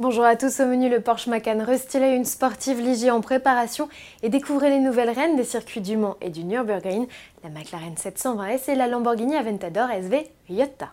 Bonjour à tous, au menu le Porsche Macan restylé, une sportive Ligier en préparation et découvrez les nouvelles reines des circuits du Mans et du Nürburgring, la McLaren 720S et la Lamborghini Aventador SV Iota.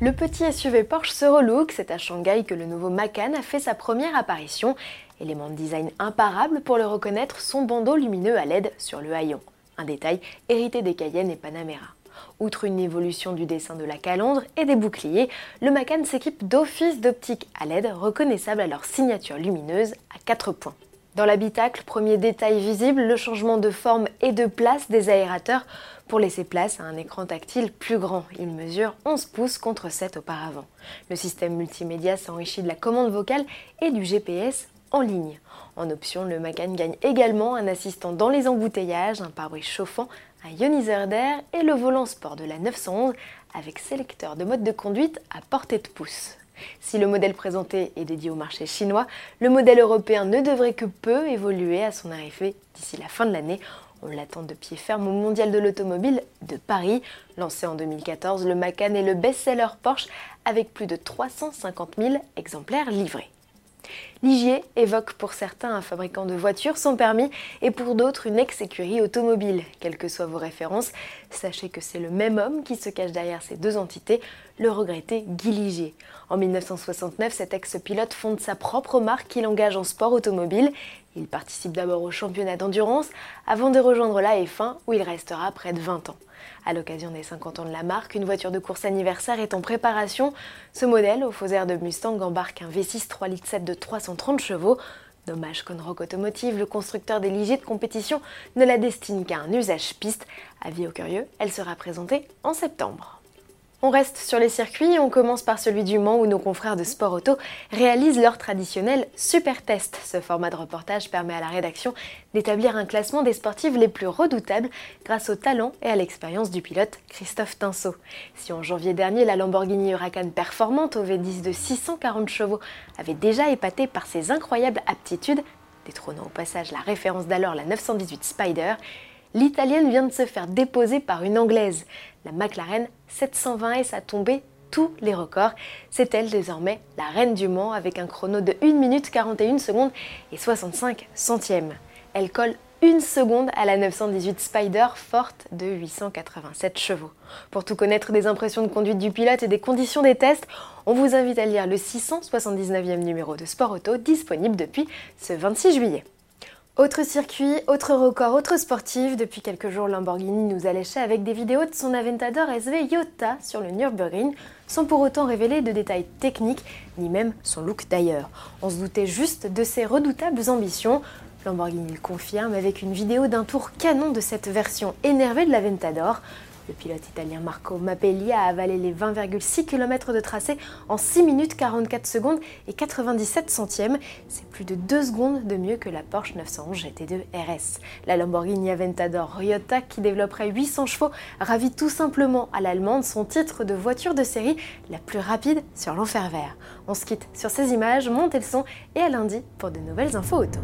Le petit SUV Porsche se relook, c'est à Shanghai que le nouveau Macan a fait sa première apparition. Élément de design imparable pour le reconnaître, son bandeau lumineux à LED sur le haillon. Un détail hérité des Cayenne et Panamera. Outre une évolution du dessin de la calandre et des boucliers, le Macan s'équipe d'office d'optique à LED reconnaissables à leur signature lumineuse à 4 points. Dans l'habitacle, premier détail visible, le changement de forme et de place des aérateurs pour laisser place à un écran tactile plus grand. Il mesure 11 pouces contre 7 auparavant. Le système multimédia s'enrichit de la commande vocale et du GPS en ligne. En option, le Macan gagne également un assistant dans les embouteillages, un pare-brise chauffant, un ioniseur d'air et le volant sport de la 911 avec sélecteur de mode de conduite à portée de pouce. Si le modèle présenté est dédié au marché chinois, le modèle européen ne devrait que peu évoluer à son arrivée d'ici la fin de l'année. On l'attend de pied ferme au Mondial de l'automobile de Paris. Lancé en 2014, le Macan est le best-seller Porsche avec plus de 350 000 exemplaires livrés. Ligier évoque pour certains un fabricant de voitures sans permis et pour d'autres une ex-écurie automobile. Quelles que soient vos références, sachez que c'est le même homme qui se cache derrière ces deux entités, le regretté Guy Ligier. En 1969, cet ex-pilote fonde sa propre marque qu'il engage en sport automobile. Il participe d'abord au championnat d'endurance avant de rejoindre la F1 où il restera près de 20 ans. À l'occasion des 50 ans de la marque, une voiture de course anniversaire est en préparation. Ce modèle, au faux air de Mustang, embarque un V6 3 litres 7 de 330 chevaux. Dommage qu'Onrock Automotive, le constructeur des de compétition, ne la destine qu'à un usage piste. Avis aux curieux, elle sera présentée en septembre. On reste sur les circuits et on commence par celui du Mans où nos confrères de Sport Auto réalisent leur traditionnel super test. Ce format de reportage permet à la rédaction d'établir un classement des sportives les plus redoutables grâce au talent et à l'expérience du pilote Christophe Tinceau. Si en janvier dernier la Lamborghini Huracan performante au V10 de 640 chevaux avait déjà épaté par ses incroyables aptitudes, détrônant au passage la référence d'alors la 918 Spider, l'italienne vient de se faire déposer par une anglaise. La McLaren 720S a tombé tous les records. C'est elle désormais la reine du Mans avec un chrono de 1 minute 41 secondes et 65 centièmes. Elle colle une seconde à la 918 Spider forte de 887 chevaux. Pour tout connaître des impressions de conduite du pilote et des conditions des tests, on vous invite à lire le 679e numéro de Sport Auto disponible depuis ce 26 juillet. Autre circuit, autre record, autre sportif. Depuis quelques jours, Lamborghini nous a léché avec des vidéos de son Aventador SV Iota sur le Nürburgring, sans pour autant révéler de détails techniques, ni même son look d'ailleurs. On se doutait juste de ses redoutables ambitions. Lamborghini le confirme avec une vidéo d'un tour canon de cette version énervée de l'Aventador. Le pilote italien Marco Mappelli a avalé les 20,6 km de tracé en 6 minutes 44 secondes et 97 centièmes. C'est plus de 2 secondes de mieux que la Porsche 911 GT2 RS. La Lamborghini Aventador Ryota, qui développerait 800 chevaux, ravit tout simplement à l'allemande son titre de voiture de série la plus rapide sur l'enfer vert. On se quitte sur ces images, montez le son et à lundi pour de nouvelles infos auto.